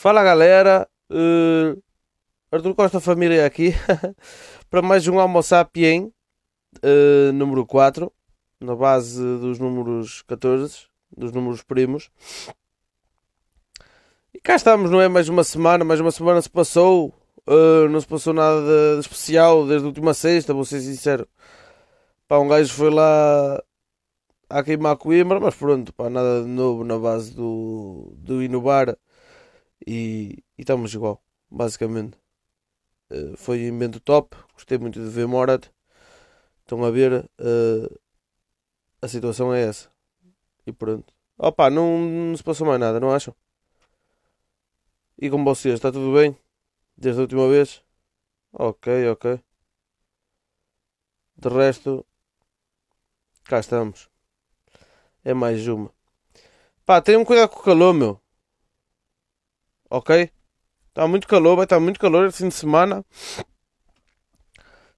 Fala galera, uh, Arthur Costa Família aqui para mais um Homo Sapien uh, número 4, na base dos números 14, dos números primos. E cá estamos, não é? Mais uma semana, mais uma semana se passou, uh, não se passou nada de, especial desde a última sexta, vou ser sincero. Pá, um gajo foi lá a queimar Coimbra, mas pronto, pá, nada de novo na base do, do inovar e, estamos igual, basicamente. Uh, foi invento top, gostei muito de ver Morat. Estão a ver, uh, a situação é essa. E pronto. Opa, não, não se passou mais nada, não acham? E com vocês, está tudo bem? Desde a última vez? Ok, ok. De resto, cá estamos. É mais uma. Pá, tenham cuidado com o calor, meu. Ok? Está muito calor, vai estar muito calor esse fim de semana.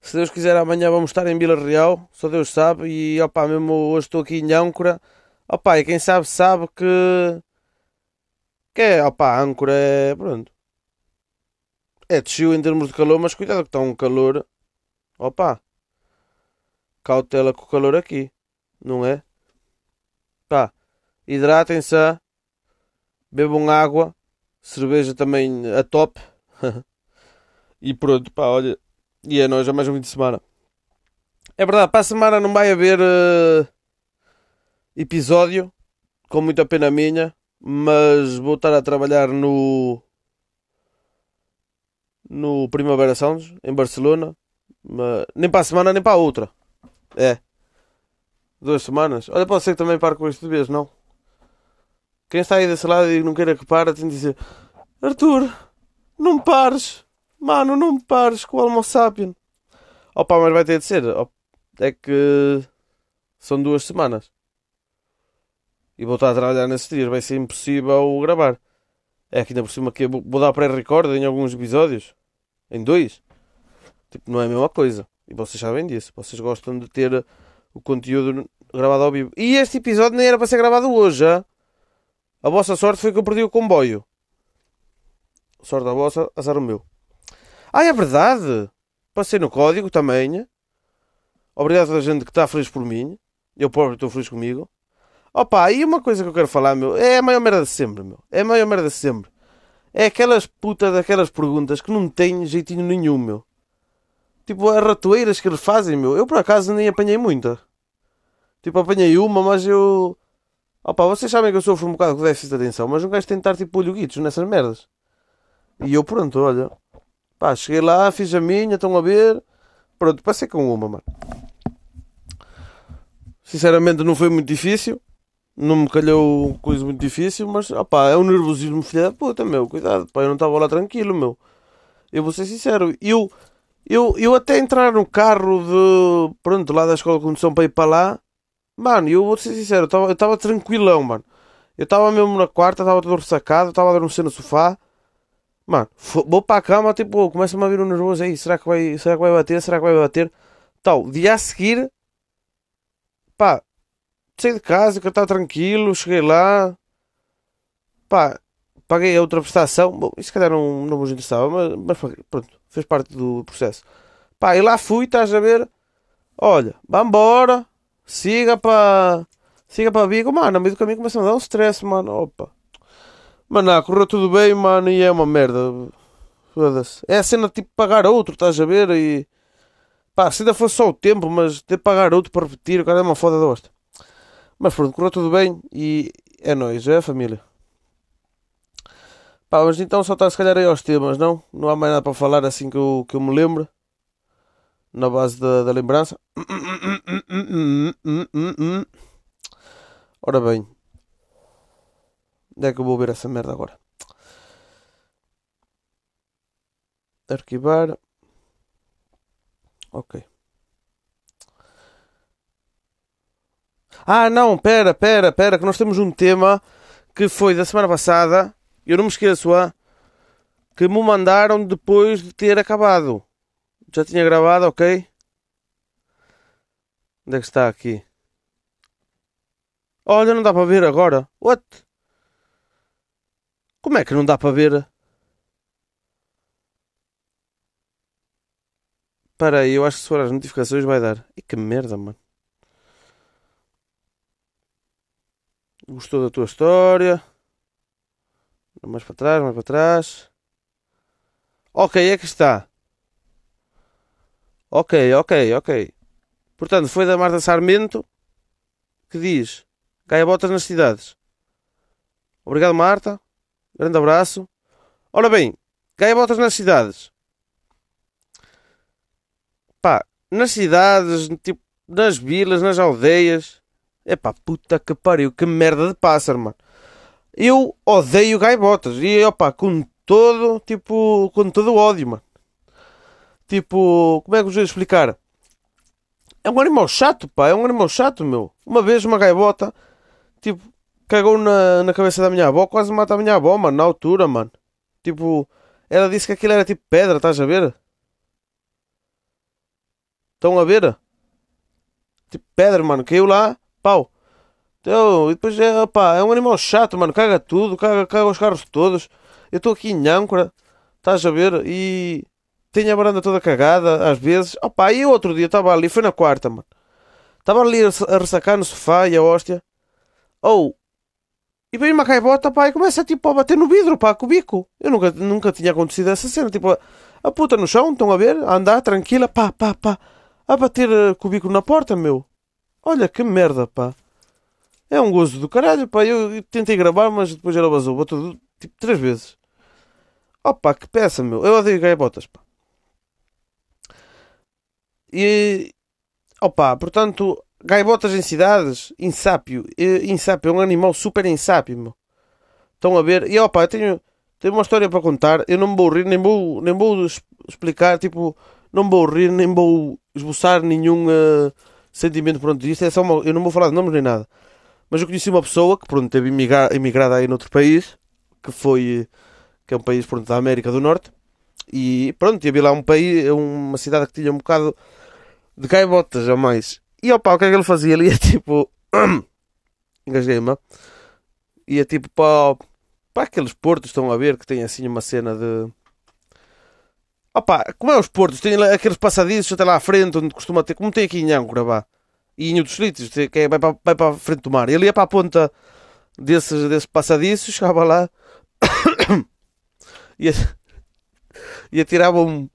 Se Deus quiser, amanhã vamos estar em Vila Real. Só Deus sabe. E opá, mesmo hoje estou aqui em Âncora. Opá, e quem sabe, sabe que. Que é, opá, Âncora é. Pronto. É desceu em termos de calor, mas cuidado que está um calor. Opá. Cautela com o calor aqui. Não é? Pá. Hidratem-se. Bebam água cerveja também a top. e pronto, pá, olha. E é nós, já mais um fim de semana. É verdade, para a semana não vai haver uh, episódio, com muita pena minha, mas vou estar a trabalhar no no Primavera Sounds, em Barcelona. Mas, nem para a semana, nem para a outra. É. Duas semanas. Olha, pode ser que também pare com isto de vez, não? Quem está aí desse lado e não queira que pare, tem de dizer: Arthur, não pares, mano, não pares com o Homo sapien. Opa, mas vai ter de ser. É que são duas semanas. E vou estar a trabalhar nesses dias, vai ser impossível gravar. É que ainda por cima que vou dar pré-record em alguns episódios. Em dois. Tipo, não é a mesma coisa. E vocês sabem disso. Vocês gostam de ter o conteúdo gravado ao vivo. E este episódio nem era para ser gravado hoje, já. A vossa sorte foi que eu perdi o comboio. Sorte da vossa, azar o meu. Ah, é verdade! Passei no código também. Obrigado a gente que está feliz por mim. Eu próprio estou feliz comigo. Opa, e uma coisa que eu quero falar, meu, é a maior merda de sempre, meu. É a maior merda de sempre. É aquelas putas daquelas perguntas que não têm jeitinho nenhum, meu. Tipo, as ratoeiras que eles fazem, meu. Eu por acaso nem apanhei muita. Tipo, apanhei uma, mas eu. Opa, vocês sabem que eu sofro um bocado com déficit de atenção, mas um gajo tem de estar tipo olho nessas merdas. E eu, pronto, olha. Pá, cheguei lá, fiz a minha, estão a ver. Pronto, passei com uma, mano. Sinceramente, não foi muito difícil. Não me calhou coisa muito difícil, mas opá, é um nervosismo, filha da puta, meu. Cuidado, pá, eu não estava lá tranquilo, meu. Eu vou ser sincero, eu, eu, eu até entrar no carro de. Pronto, lá da escola de condução para ir para lá Mano, eu vou ser sincero, eu estava tranquilão, mano. Eu estava mesmo na quarta, estava todo ressacado, estava a adormecer no sofá. Mano, vou para a cama, tipo, começa-me a vir um nervoso aí. Será que vai, será que vai bater? Será que vai bater? Tal, dia a seguir, pá, saí de casa, que eu estava tranquilo, cheguei lá, pá, paguei a outra prestação. Bom, isso se calhar não, não vos interessava, mas, mas pronto, fez parte do processo. Pá, e lá fui, estás a ver? Olha, vambora Siga para. Siga para Vigo, mano. No meio do caminho começa a dar um stress, mano. Opa. Mano, ah, correu tudo bem, mano. E é uma merda. Foda-se. É a cena tipo pagar outro, estás a ver? E. Pá, se ainda fosse só o tempo, mas ter pagar outro para repetir, o cara é uma foda da hosta. Mas pronto, correu tudo bem e é nóis, é família. Pá, mas então só está se calhar aí aos temas, não? Não há mais nada para falar assim que eu, que eu me lembro na base da, da lembrança. Ora bem, onde é que eu vou ver essa merda agora? Arquivar. Ok. Ah, não, pera, pera, pera, que nós temos um tema que foi da semana passada. Eu não me esqueço, ah, que me mandaram depois de ter acabado. Já tinha gravado, ok? Onde é que está aqui? Olha, não dá para ver agora. What? Como é que não dá para ver? Espera aí, eu acho que se for as notificações vai dar. E que merda, mano. Gostou da tua história? Mais para trás, mais para trás. Ok, é que está. Ok, ok, ok. Portanto, foi da Marta Sarmento que diz: Gaia botas nas cidades. Obrigado, Marta. Grande abraço. Ora bem, Gaia botas nas cidades. Pá, nas cidades, tipo, nas vilas, nas aldeias. É pá, puta que pariu, que merda de pássaro, mano. Eu odeio gaivotas. E, opá, com todo, tipo, com todo o ódio, mano. Tipo, como é que vos vou explicar? É um animal chato, pá. É um animal chato, meu. Uma vez uma gaivota, tipo, cagou na, na cabeça da minha avó, quase mata a minha avó, mano, na altura, mano. Tipo, ela disse que aquilo era tipo pedra, estás a ver? Estão a ver? Tipo pedra, mano. Caiu lá, pau. Então, e depois é, pá, é um animal chato, mano. Caga tudo, caga, caga os carros todos. Eu estou aqui em âncora, estás a ver? E tenho a varanda toda cagada, às vezes. Opá, e outro dia estava ali, foi na quarta, mano. Estava ali a ressacar no sofá e a hóstia. Ou, oh, e vem uma caibota, pá, e começa tipo a bater no vidro, pá, com o bico. Eu nunca, nunca tinha acontecido essa cena. Tipo, a, puta no chão, estão a ver? A andar tranquila, pá, pá, pá. A bater uh, com o bico na porta, meu. Olha que merda, pá. É um gozo do caralho, pá. Eu, tentei gravar, mas depois ela vazou. Botou tipo três vezes. Opa, que peça, meu. Eu odeio gaibotas, pá. E. Opa, portanto, gaivotas em cidades, insápio. Insápio é um animal super insápio, meu. Estão a ver? E opa, eu tenho, tenho uma história para contar. Eu não vou rir, nem vou, nem vou explicar, tipo, não vou rir, nem vou esboçar nenhum uh, sentimento pronto isto É só uma, eu não vou falar de nomes nem nada. Mas eu conheci uma pessoa que pronto, teve emigrado aí noutro país, que foi que é um país pronto, da América do Norte. E pronto, havia lá um país, uma cidade que tinha um bocado de gaivotas a mais. E opa, o que é que ele fazia? Ele ia tipo. Engasguei-me. Ia tipo para, para aqueles portos, estão a ver, que tem assim uma cena de. Opa, como é os portos? Tem aqueles passadiços até lá à frente, onde costuma ter. Como tem aqui em Âncora, vá. E em outros sítios, que é, vai, para, vai para a frente do mar. Ele ia para a ponta desses, desses passadiços, chegava lá. e atirava um,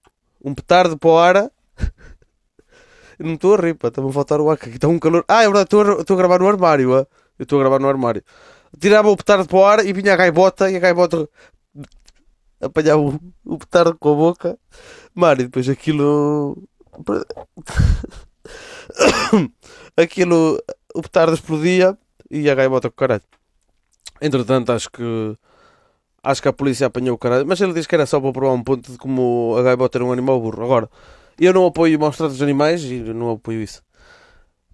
um petardo para o ar não estou a rir, pá, está-me a faltar o ar, aqui está um calor. Ah, é verdade, estou a, a gravar no armário, ah. eu estou a gravar no armário. Tirava o petardo para o ar e vinha a gaivota e a gaivota apanhava o, o petardo com a boca. E depois aquilo. aquilo. O petardo explodia e a gaivota com o caralho. Entretanto, acho que. Acho que a polícia apanhou o caralho. Mas ele disse que era só para provar um ponto de como a gaivota era um animal burro. Agora, eu não apoio maus tratos de animais e não apoio isso.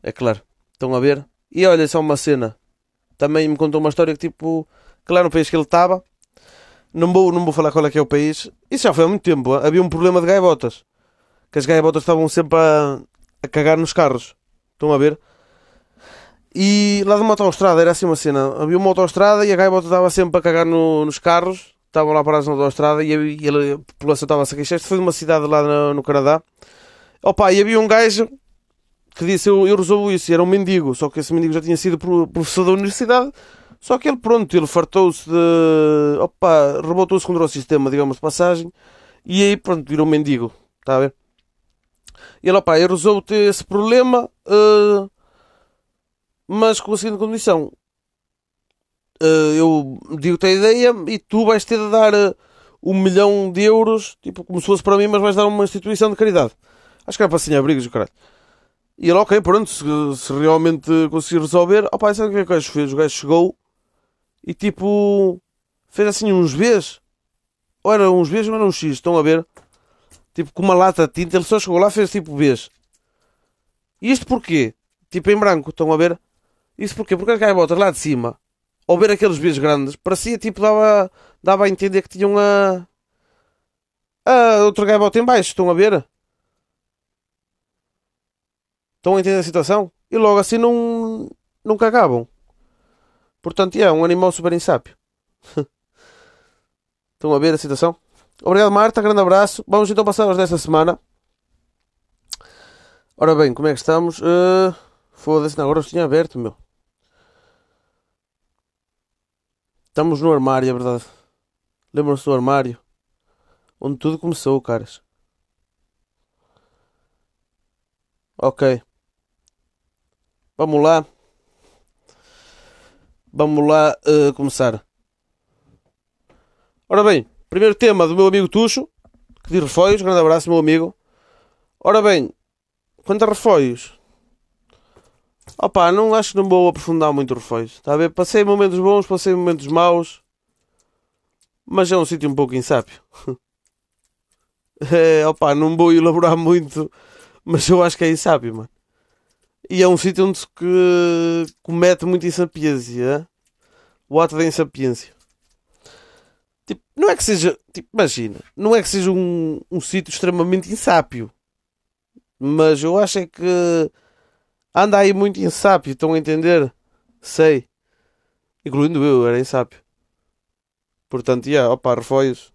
É claro. Estão a ver? E olha, só uma cena. Também me contou uma história que tipo. Que lá no país que ele estava. Não vou, não vou falar qual é que é o país. Isso já foi há muito tempo. Havia um problema de gaivotas. Que as gaivotas estavam sempre a, a cagar nos carros. Estão a ver? E lá de uma autostrada era assim uma cena. Havia uma autostrada e a gaivota estava sempre a cagar no, nos carros estavam lá parados na autostrada e, e a população estava a se queixar. Isto foi de uma cidade lá no, no Canadá. Opa, e havia um gajo que disse: eu, eu resolvo isso. E era um mendigo, só que esse mendigo já tinha sido professor da universidade. Só que ele, pronto, ele fartou-se de. Opa, revoltou-se contra o sistema, digamos, de passagem. E aí, pronto, virou um mendigo. Está a ver? E ele, opa, eu resolvo ter esse problema, uh, mas com a seguinte condição: eu digo-te a ideia e tu vais ter de dar uh, um milhão de euros, tipo, como se fosse para mim, mas vais dar uma instituição de caridade. Acho que era para assim abrigos, caralho. E ele, ok, pronto, se, se realmente conseguir resolver, opá, sabe o que é que o gajo fez? O gajo chegou e tipo, fez assim uns Bs. Ou era uns Bs ou era uns X, estão a ver? Tipo, com uma lata de tinta, ele só chegou lá e fez tipo Bs. E isto porquê? Tipo em branco, estão a ver? Isso porquê? Porque as gaivotas lá de cima ao ver aqueles beijos grandes, parecia tipo, dava, dava a entender que tinham a. a outro gaivota em baixo, estão a ver? Estão a entender a situação? E logo assim não, não cagabam. Portanto, é um animal super insápio. Estão a ver a situação? Obrigado, Marta. Grande abraço. Vamos então passar aos desta semana. Ora bem, como é que estamos? Uh, Foda-se, agora os tinha aberto, meu. Estamos no armário, é verdade. Lembram-se do armário? Onde tudo começou, caras. Ok. Vamos lá. Vamos lá uh, começar. Ora bem, primeiro tema do meu amigo Tuxo, que diz refóios. Grande abraço, meu amigo. Ora bem, quanto a refóios, Opa, não acho que não vou aprofundar muito refóios. Está a ver? Passei momentos bons, passei momentos maus. Mas é um sítio um pouco insápio. é, opa, não vou elaborar muito. Mas eu acho que é insápio, mano. E é um sítio onde se comete muita insapiência. O ato da insapiência. Tipo, não é que seja. Tipo, imagina. Não é que seja um, um sítio extremamente insápio. Mas eu acho é que anda aí muito insápio. Estão a entender? Sei. Incluindo eu, era insápio. Portanto, yeah, opa, refóios.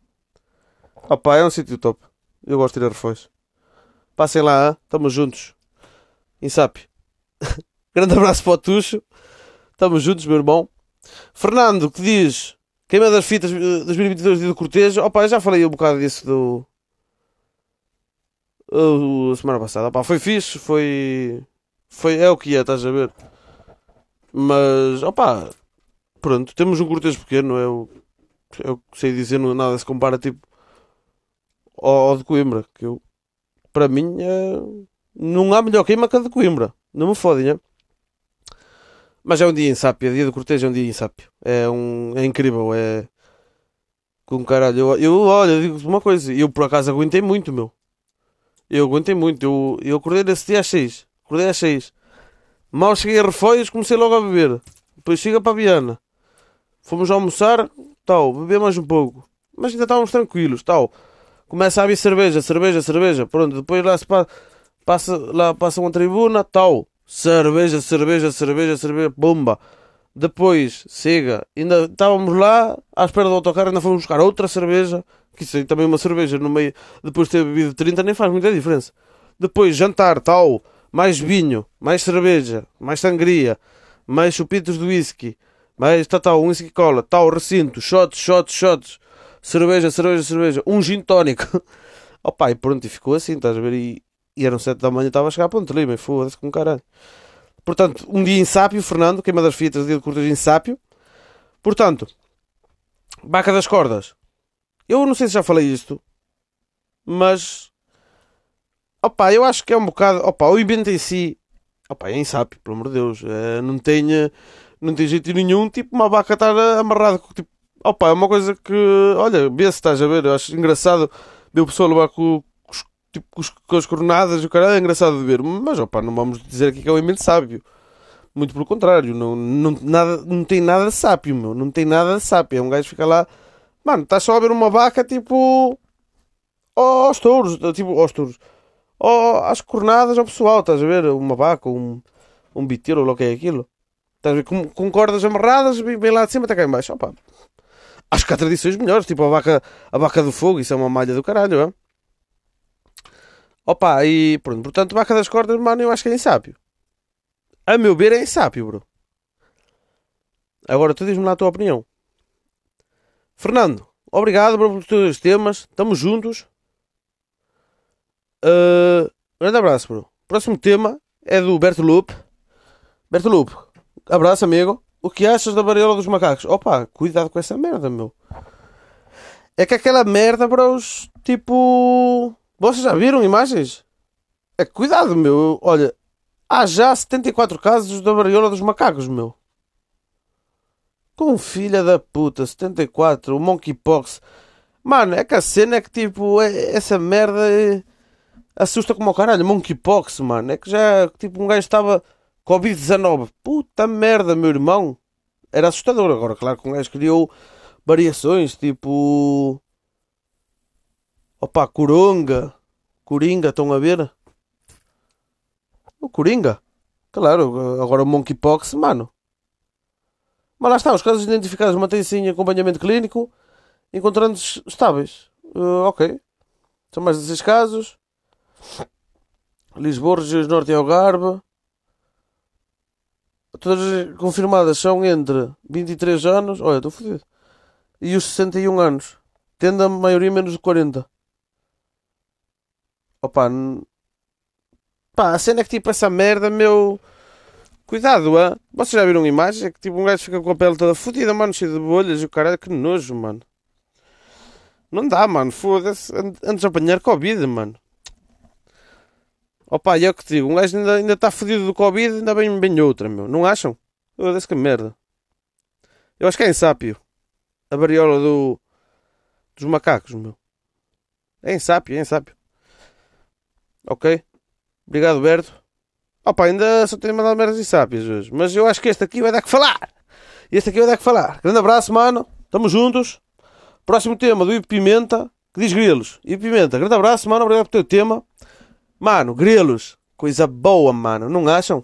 Opa, é um sítio top. Eu gosto de ir a refóios. Passem lá, estamos juntos. Insápio. Grande abraço para o Tuxo. Estamos juntos, meu irmão. Fernando, que diz queima das fitas 2022 do Cortejo. Opa, já falei um bocado disso do. Uh, semana passada. Opa, foi fixe, foi. Foi, é o que é, estás a ver? Mas, opa, pronto, temos um cortejo pequeno, é o, é o que sei dizer, não, nada se compara tipo ao, ao de Coimbra, que eu, para mim, é, não há melhor queima que a de Coimbra, não me fodem, é? Mas é um dia insápio, dia do cortejo é um dia insápio, é, um, é incrível, é com caralho. Eu, eu olha, digo-te uma coisa, eu por acaso aguentei muito, meu. Eu aguentei muito, eu, eu acordei nesse dia às 6 Acordei às 6. Mal cheguei a Refóios, comecei logo a beber. Depois chega para a Viana. Fomos almoçar, tal, beber mais um pouco. Mas ainda estávamos tranquilos, tal. Começa a haver cerveja, cerveja, cerveja. Pronto, depois lá se passa, passa, lá passa uma tribuna, tal. Cerveja, cerveja, cerveja, cerveja, bomba. Depois, chega, ainda estávamos lá à espera do autocarro, ainda fomos buscar outra cerveja, que isso aí também uma cerveja no meio, depois de ter bebido 30 nem faz muita diferença. Depois, jantar, tal mais vinho, mais cerveja, mais sangria, mais chupitos de whisky, mais tal, tal, whisky cola, tal, recinto, shots, shots, shots, cerveja, cerveja, cerveja, um gin tónico. Opa, e pronto, e ficou assim, estás a ver? E, e eram sete da manhã, estava a chegar a Ponte Lima, e foda-se com caralho. Portanto, um dia em Sápio, Fernando, queima das fitas, dia de curtas em Sápio. Portanto, Baca das Cordas. Eu não sei se já falei isto, mas Opa, eu acho que é um bocado. Opa, o evento em si. Opa, é insápio, pelo amor de Deus. É, não, tem, não tem jeito nenhum. Tipo, uma vaca estar amarrada. Tipo, opa, é uma coisa que. Olha, vê se estás a ver. Eu acho engraçado ver o pessoal levar com, tipo, com, as coronadas. O cara é engraçado de ver. Mas, opa, não vamos dizer aqui que é um evento sábio. Muito pelo contrário. Não, não, nada, não tem nada de sápio, meu. Não tem nada de sápio. É um gajo que fica lá. Mano, estás só a ver uma vaca tipo. Aos touros. Tipo, aos touros ou às cornadas ao pessoal, estás a ver? Uma vaca, um, um biteiro, ou o que é aquilo. Estás a ver? Com, com cordas amarradas, vem lá de cima até cá em baixo. Opa. Acho que há tradições melhores, tipo a vaca, a vaca do fogo, isso é uma malha do caralho, é? Opa, e pronto, portanto, vaca das cordas, mano, eu acho que é insápio. A meu ver, é insápio, bro. Agora tu diz-me lá a tua opinião. Fernando, obrigado bro, por todos os temas. Estamos juntos. Uh, grande abraço, bro. Próximo tema é do Berto Loop. Berto Loop, abraço, amigo. O que achas da variola dos macacos? Opa, cuidado com essa merda, meu. É que aquela merda, bros, tipo. Vocês já viram imagens? É cuidado, meu. Olha, há já 74 casos da variola dos macacos, meu. Com filha da puta, 74, o monkeypox. Mano, é que a cena é que tipo, é, essa merda é assusta como o caralho. Monkeypox, mano. É que já, tipo, um gajo estava Covid-19. Puta merda, meu irmão. Era assustador. Agora, claro que um gajo criou variações, tipo. Opa, Coronga. Coringa, estão a ver? O Coringa. Claro, agora o Monkeypox, mano. Mas lá está, os casos identificados mantêm-se em acompanhamento clínico, encontrando-se estáveis. Uh, ok. São mais de 16 casos. Lisboa, regiões norte e Algarve. Todas confirmadas são entre 23 anos. Olha, estou fodido. E os 61 anos. Tendo a maioria menos de 40. Opa, pá, a cena é que tipo essa merda, meu. Cuidado, ah. Vocês já viram imagens? É que tipo um gajo fica com a pele toda fodida, mano, cheio de bolhas e o caralho, que nojo, mano. Não dá, mano, foda-se. An- Antes de apanhar Covid, mano. Opa, e é o que te digo, um gajo ainda ainda está fodido do Covid, ainda bem, bem outra, meu. Não acham? Foda-se que merda. Eu acho que é em sápio. A variola do, dos macacos, meu. É em sápio, é em sápio. Ok? Obrigado, Berto. Opa, ainda só tenho mandado merdas e sápias hoje. Mas eu acho que este aqui vai dar que falar. Este aqui vai dar que falar. Grande abraço, mano. Tamo juntos. Próximo tema do Ivo Pimenta, que diz grilos. Ivo Pimenta, grande abraço, mano. Obrigado pelo teu tema. Mano, grilos. Coisa boa, mano. Não acham?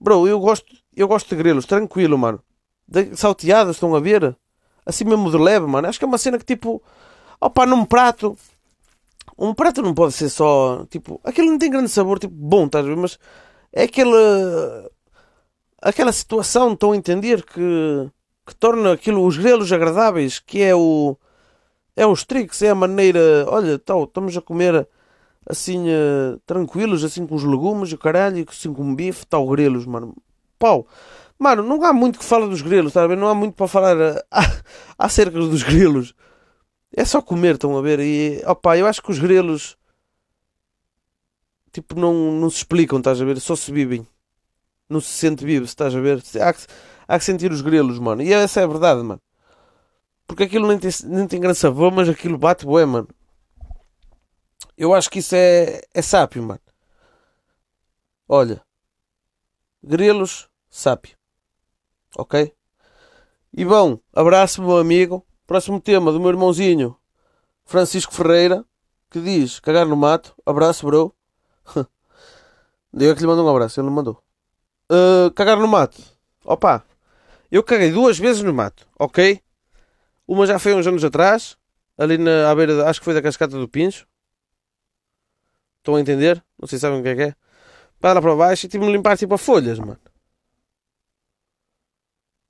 Bro, eu gosto, eu gosto de grilos. Tranquilo, mano. De, salteadas, estão a ver? Assim mesmo de leve, mano. Acho que é uma cena que tipo... Opa, num prato... Um prato não pode ser só, tipo, aquilo não tem grande sabor, tipo, bom, estás a ver? Mas é aquela, aquela situação, estão a entender, que, que torna aquilo, os grelos agradáveis, que é o, é os tricks, é a maneira, olha, tal, estamos a comer assim, eh, tranquilos, assim, com os legumes e o caralho, assim, com bife, tal, grelos, mano. Pau. Mano, não há muito que fala dos grelos, a ver? Não há muito para falar eh, acerca dos grelos. É só comer, estão a ver? E, opá, eu acho que os grelos, tipo, não, não se explicam, estás a ver? Só se vivem. Não se sente vivo, estás a ver? Há que, há que sentir os grelos, mano. E essa é a verdade, mano. Porque aquilo nem tem, nem tem grande sabor, mas aquilo bate bué, mano. Eu acho que isso é, é sápio, mano. Olha. Grelos, sápio. Ok? E bom, abraço, meu amigo. Próximo tema do meu irmãozinho Francisco Ferreira, que diz cagar no mato. Abraço, bro. Eu é que lhe mando um abraço, ele não mandou. Uh, cagar no mato. Opa, eu caguei duas vezes no mato, ok? Uma já foi uns anos atrás, ali na à beira, de- acho que foi da cascata do Pincho. Estão a entender? Não sei se sabem o que é que é. Para lá para baixo e tive-me limpar tipo a folhas, mano.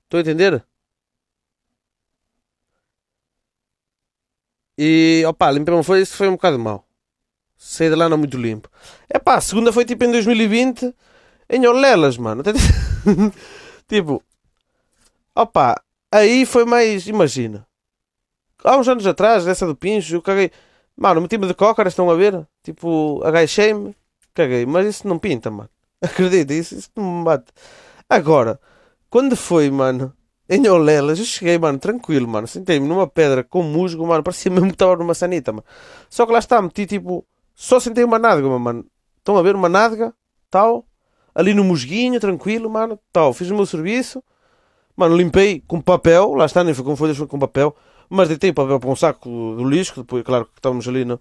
Estão a entender? E opa, limpei uma folha, isso foi um bocado mau. Saí de lá não muito limpo. É pá, a segunda foi tipo em 2020 em Olelas, mano. tipo, opa, aí foi mais. Imagina, há uns anos atrás, dessa do Pincho, eu caguei. Mano, meti-me de cócaras, estão a ver? Tipo, agachei-me, caguei. Mas isso não pinta, mano. Acredita, isso, isso não me bate. Agora, quando foi, mano, em Olelas, eu cheguei, mano, tranquilo, mano. Sentei-me numa pedra com musgo, mano. Parecia mesmo que estava numa sanita, mano. Só que lá está, meti tipo. Só sentei uma nádega, mano. Estão a ver uma nádega, tal. Ali no musguinho, tranquilo, mano. Tal. Fiz o meu serviço. Mano, limpei com papel. Lá está, nem foi com folhas, foi com papel. Mas deitei papel para um saco do lixo. Depois, claro, que estávamos ali no.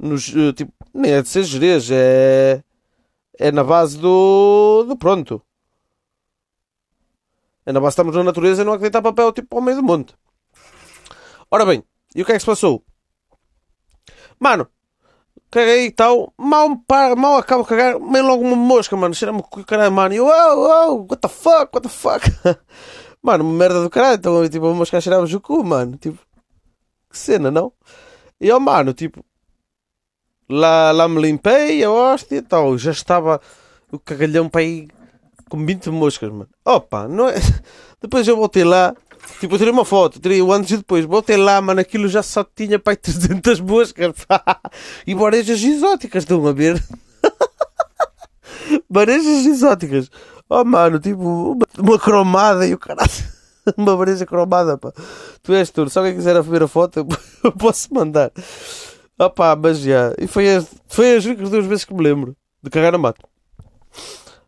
Nos, eh, tipo, nem é de ser gerês, é. É na base do. do pronto. É na base estamos na natureza e não há que deitar papel tipo ao meio do monte. Ora bem, e o que é que se passou? Mano, caguei e tal, mal, pá, mal acabo de cagar, meio logo uma mosca, mano, cheira-me o caralho, mano, e eu, oh, oh, what the fuck, what the fuck? mano, merda do caralho, então, tipo, a mosca cheirava o cu, mano, tipo, que cena, não? E eu, mano, tipo, lá, lá me limpei, a hóstia e tal, já estava o cagalhão para aí com 20 moscas, mano. Opa, não é... Depois eu voltei lá, tipo, eu tirei uma foto, tirei o antes e depois, voltei lá, mano, aquilo já só tinha para aí 300 moscas, pá. E barejas exóticas, estão a ver? barejas exóticas. Oh, mano, tipo, uma, uma cromada e o caralho. uma bareja cromada, pá. Tu és tudo. Se alguém quiser ver a foto, eu posso mandar. Opa, mas já. E foi as, foi as únicas duas vezes que me lembro de cagar na mato.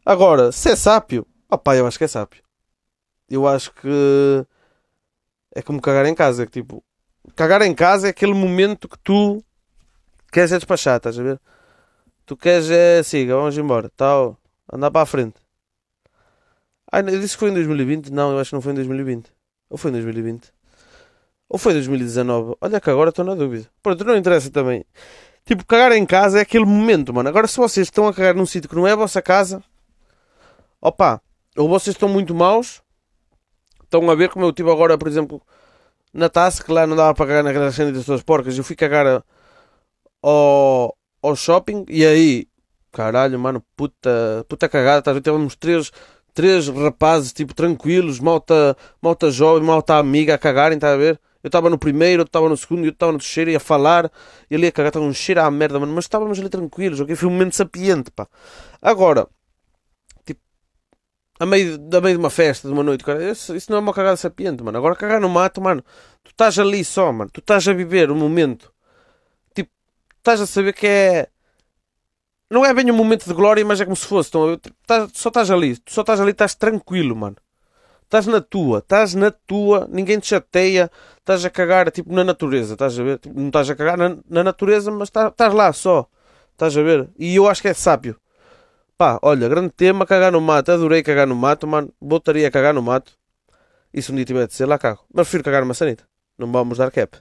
Agora, se é sápio, opá, eu acho que é sápio. Eu acho que é como cagar em casa. Que, tipo, cagar em casa é aquele momento que tu queres é despachar, estás a ver? Tu queres é siga, vamos embora, tal, andar para a frente. Ai, eu disse que foi em 2020? Não, eu acho que não foi em 2020. Ou foi em 2020? Ou foi em 2019? Olha que agora estou na dúvida. Pronto, não interessa também. Tipo, cagar em casa é aquele momento, mano. Agora, se vocês estão a cagar num sítio que não é a vossa casa, opa, ou vocês estão muito maus, estão a ver como eu tive agora, por exemplo, na taça, que lá não dava para cagar naquela cena das suas porcas. Eu fui cagar ao, ao shopping e aí, caralho, mano, puta, puta cagada? Tínhamos três, três rapazes, tipo, tranquilos, malta, malta jovem, malta amiga a cagarem, estás a ver? Eu estava no primeiro, eu estava no segundo, eu estava no terceiro, ia falar, e ali a cagar, estava um cheiro à merda, mano, mas estávamos ali tranquilos, ok? Foi um momento sapiente, pá. Agora, tipo, a meio, a meio de uma festa, de uma noite, cara, isso, isso não é uma cagada sapiente, mano. Agora cagar no mato, mano, tu estás ali só, mano, tu estás a viver o momento, tipo, estás a saber que é. Não é bem um momento de glória, mas é como se fosse. Tipo, estás- só estás ali, tu só estás ali, estás tranquilo, mano. Estás na tua, estás na tua, ninguém te chateia, estás a cagar tipo na natureza, estás a ver? Tipo, não estás a cagar na, na natureza, mas estás, estás lá só, estás a ver? E eu acho que é sábio. Pá, olha, grande tema, cagar no mato, adorei cagar no mato, mano, voltaria a cagar no mato. E se um dia tiver de ser, lá cago. Mas prefiro cagar numa sanita, não vamos dar cap.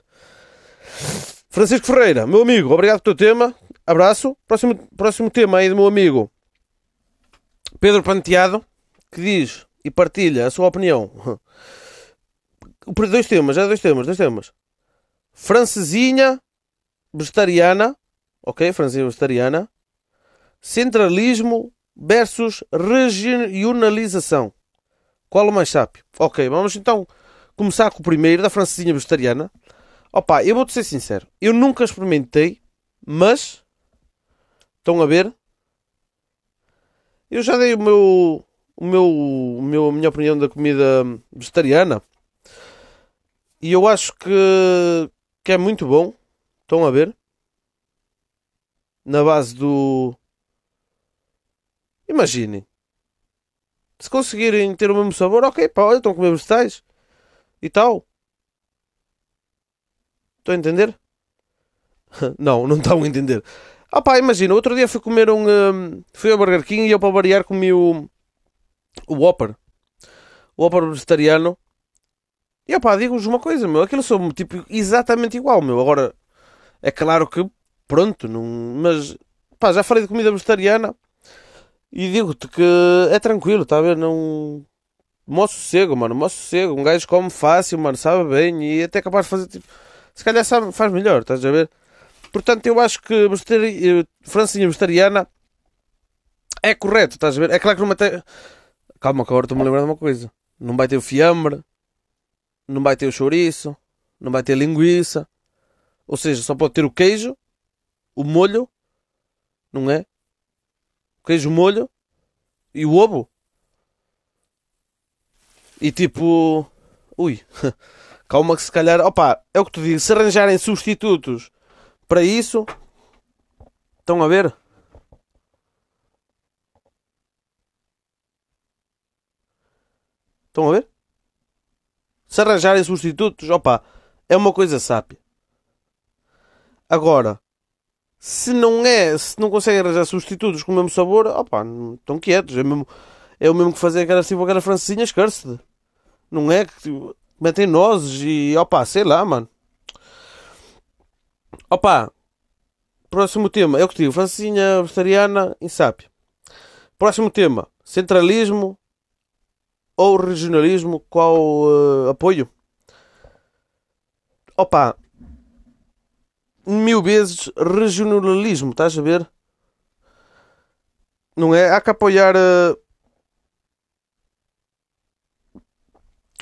Francisco Ferreira, meu amigo, obrigado pelo teu tema, abraço. Próximo, próximo tema aí do meu amigo Pedro Panteado, que diz e partilha a sua opinião. Dois temas, já dois temas, dois temas. Francesinha vegetariana, ok? Francesinha vegetariana. Centralismo versus regionalização. Qual o mais sábio? Ok, vamos então começar com o primeiro, da francesinha vegetariana. Opa, eu vou-te ser sincero. Eu nunca experimentei, mas... Estão a ver? Eu já dei o meu... O meu, o meu, a minha opinião da comida vegetariana. E eu acho que, que é muito bom. Estão a ver? Na base do... Imaginem. Se conseguirem ter o mesmo sabor, ok, pá, olha, estão a comer vegetais. E tal. Estão a entender? não, não estão a entender. Ah pá, imagina, outro dia fui comer um... hum, fui ao Burger King e eu para variar comi o... O Whopper. O Whopper vegetariano. E opá, digo-vos uma coisa, meu. Aquilo sou tipo exatamente igual, meu. Agora, é claro que, pronto, não... Mas, pá, já falei de comida vegetariana. E digo-te que é tranquilo, está a ver? Não... Mó sossego, mano. Mó sossego. Um gajo come fácil, mano. Sabe bem. E até é capaz de fazer, tipo... Se calhar sabe, faz melhor, estás a ver? Portanto, eu acho que vegetari... eh, francesinha vegetariana é correto, estás a ver? É claro que não tem... Calma, que agora estou-me a lembrar de uma coisa. Não vai ter o fiambre, não vai ter o chouriço, não vai ter linguiça. Ou seja, só pode ter o queijo, o molho, não é? O queijo, o molho e o ovo. E tipo. Ui. Calma que se calhar. Opa, é o que tu digo. Se arranjarem substitutos para isso. Estão a ver? Estão a ver? Se arranjarem substitutos, opa, é uma coisa sábia. Agora, se não é, se não conseguem arranjar substitutos com o mesmo sabor, opa, estão quietos. É, mesmo, é o mesmo que fazer aquelas, tipo, aquelas francesinhas cursed. Não é que metem nozes e, opa, sei lá, mano. Opa, próximo tema, é o que digo, francesinha vegetariana sábia. Próximo tema, centralismo ou regionalismo, qual eh, apoio? Opa, mil vezes regionalismo, estás a ver? Não é? Há que apoiar. eh,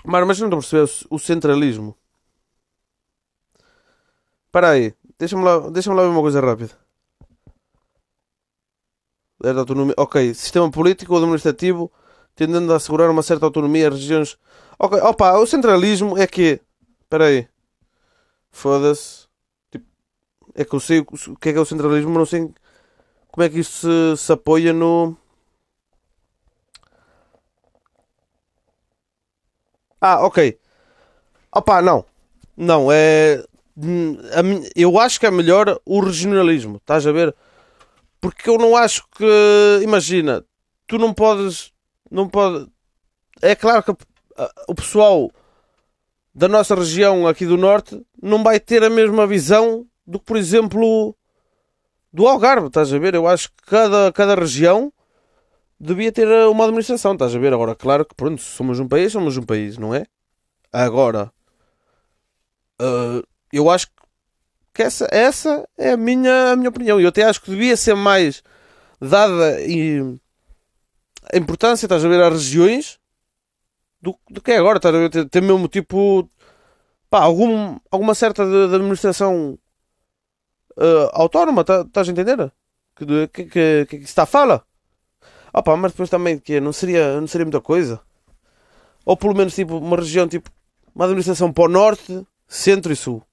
Mano, mas não estou a perceber o centralismo. Espera aí, deixa-me lá, deixa lá ver uma coisa rápida. Da autonomia. Ok, sistema político ou administrativo tendendo a assegurar uma certa autonomia às regiões. Ok, opa, o centralismo é que. Espera aí. Foda-se. Tipo, é que eu sei o que é que é o centralismo, mas não sei como é que isso se, se apoia no. Ah, ok. Opa, não. Não, é. Eu acho que é melhor o regionalismo, estás a ver? Porque eu não acho que. Imagina, tu não podes. Não pode. É claro que o pessoal da nossa região aqui do norte não vai ter a mesma visão do que, por exemplo, do Algarve, estás a ver? Eu acho que cada, cada região devia ter uma administração, estás a ver? Agora, claro que pronto, somos um país, somos um país, não é? Agora, uh, eu acho que essa, essa é a minha, a minha opinião. Eu até acho que devia ser mais dada e a importância, estás a ver, às regiões do, do que é agora, estás a ver? Ter mesmo tipo pá, algum, alguma certa de, de administração uh, autónoma, tá, estás a entender? Que, que, que, que, está a fala. Opa, mas depois também que não seria, não seria muita coisa. Ou pelo menos tipo uma região tipo uma administração para o norte, centro e sul.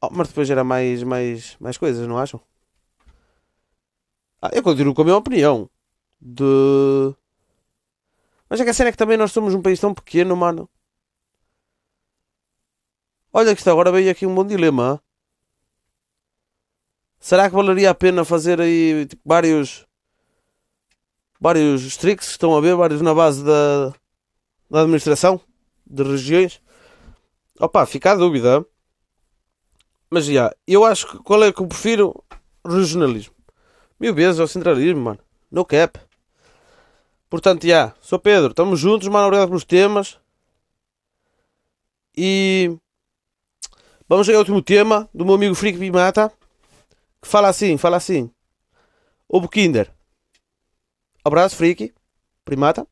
Oh, mas depois era mais, mais, mais coisas, não acham? Ah, eu continuo com a minha opinião. De. Mas é que a cena é que também nós somos um país tão pequeno, mano. Olha que está agora veio aqui um bom dilema. Será que valeria a pena fazer aí tipo, vários vários distritos que estão a ver, vários na base da, da administração de regiões? Opa, fica a dúvida. Mas já, eu acho que qual é que eu prefiro? Regionalismo. Mil vezes ao centralismo, mano. No cap. Portanto, já, sou Pedro, estamos juntos, mano. Obrigado pelos temas. E vamos ao último tema do meu amigo Freak Pimata. Que fala assim, fala assim. O Kinder. Abraço, Freak. Primata.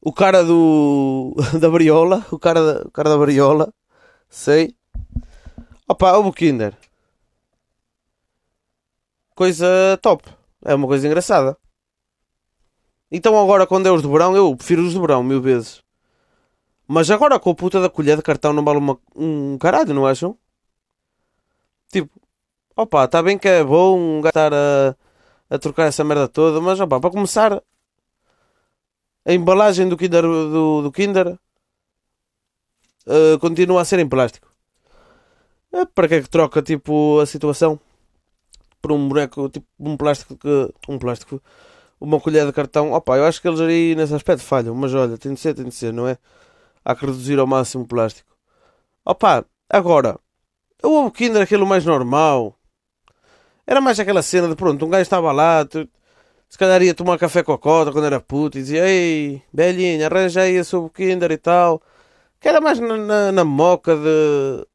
O cara do. da variola. O cara da, o cara da variola. Sei. Opa, o Kinder. Coisa top. É uma coisa engraçada. Então agora quando é os de verão, eu prefiro os de verão mil vezes. Mas agora com a puta da colher de cartão não vale uma, um caralho, não acham? Tipo, opa, está bem que é bom gastar a, a trocar essa merda toda, mas opa, para começar, a embalagem do Kinder, do, do Kinder uh, continua a ser em plástico. É, para que é que troca tipo a situação por um boneco, tipo um plástico que. Um plástico. Uma colher de cartão. Opa, eu acho que eles aí nesse aspecto falham, mas olha, tem de ser, tem de ser, não é? Há que reduzir ao máximo o plástico. Opa, agora, o ovo Kinder, aquilo mais normal. Era mais aquela cena de pronto, um gajo estava lá, tu, se calhar ia tomar café com a cota quando era puto e dizia: Ei, velhinha, arranja aí esse ovo Kinder e tal. Que era mais na, na, na moca de.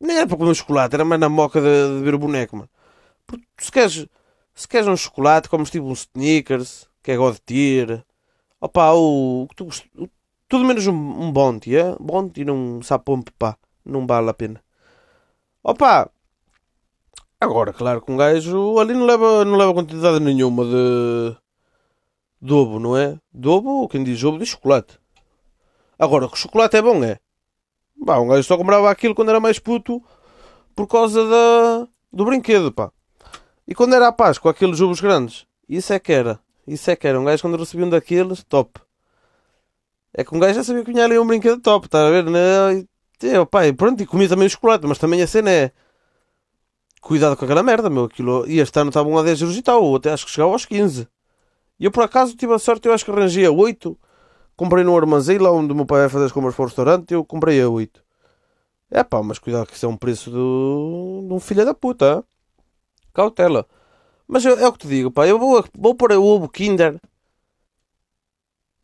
Nem era para comer chocolate, era mais na moca de, de ver o boneco, mano. Porque se queres, se queres um chocolate, comes tipo um Snickers, que é God tier. Opa, o, o, o, tudo menos um, um Bounty, é? Bounty não sabe pá, não vale a pena. Opa, agora, claro que um gajo ali não leva, não leva quantidade nenhuma de, ovo, não é? De ovo, quem diz ovo, diz chocolate. Agora, que o chocolate é bom, é? Bah, um gajo só comprava aquilo quando era mais puto por causa da, do brinquedo, pá. E quando era a paz com aqueles ovos grandes, isso é que era. Isso é que era. Um gajo quando recebia um daqueles, top. É que um gajo já sabia que vinha ali um brinquedo top, está a ver? Né? E, pai, pronto, e comia também o chocolate, mas também a cena é. Cuidado com aquela merda, meu. Aquilo, e este ano estavam a 10 euros e tal, ou até acho que chegava aos 15. E eu por acaso tive a sorte, eu acho que arranjei a 8. Comprei no armazém lá onde o meu pai vai fazer as compras para o restaurante, eu comprei a 8. É pá, mas cuidado que isso é um preço do... de um filho da puta. Cautela. Mas eu, é o que te digo, pá. Eu vou, vou pôr o ovo Kinder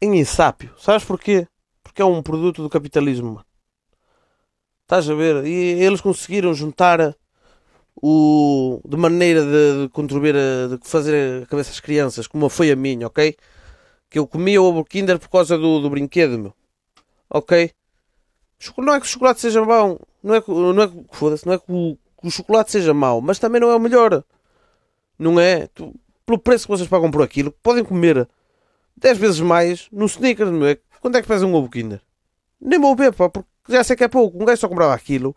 em insápio. Sabes porquê? Porque é um produto do capitalismo, mano. Estás a ver? E eles conseguiram juntar o de maneira de, de contribuir a de fazer a cabeça das crianças, como foi a minha, ok? Que eu comia o ovo Kinder por causa do, do brinquedo, meu. Ok? Não é que o chocolate seja bom, não é que, não é que, foda-se, não é que o, que o chocolate seja mau, mas também não é o melhor. Não é? Tu, pelo preço que vocês pagam por aquilo, podem comer 10 vezes mais no Snickers, não é? É que pesa um ovo Kinder? Nem vou ver, pá, porque já sei que é pouco. Um gajo só comprava aquilo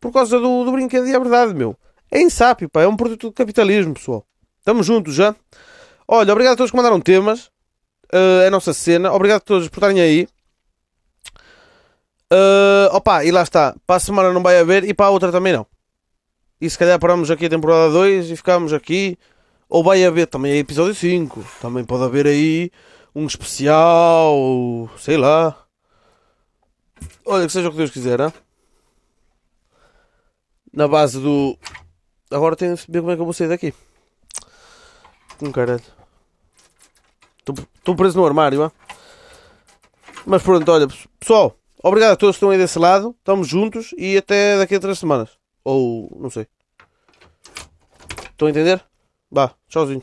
por causa do, do brinquedo e é verdade, meu. É insápio, pá, é um produto do capitalismo, pessoal. Estamos juntos já. Olha, obrigado a todos que mandaram temas. Uh, a nossa cena. Obrigado a todos por estarem aí. Uh, opa, e lá está. Para a semana não vai haver e para a outra também não. E se calhar paramos aqui a temporada 2 e ficamos aqui. Ou vai haver também episódio 5. Também pode haver aí um especial. Sei lá. Olha, que seja o que Deus quiser. Na base do. agora tenho de ver como é que eu vou sair daqui. Com caralho. Estou preso no armário, ah? Mas pronto, olha, pessoal, obrigado a todos que estão aí desse lado. Estamos juntos e até daqui a três semanas. Ou não sei. Estão a entender? Vá, tchauzinho.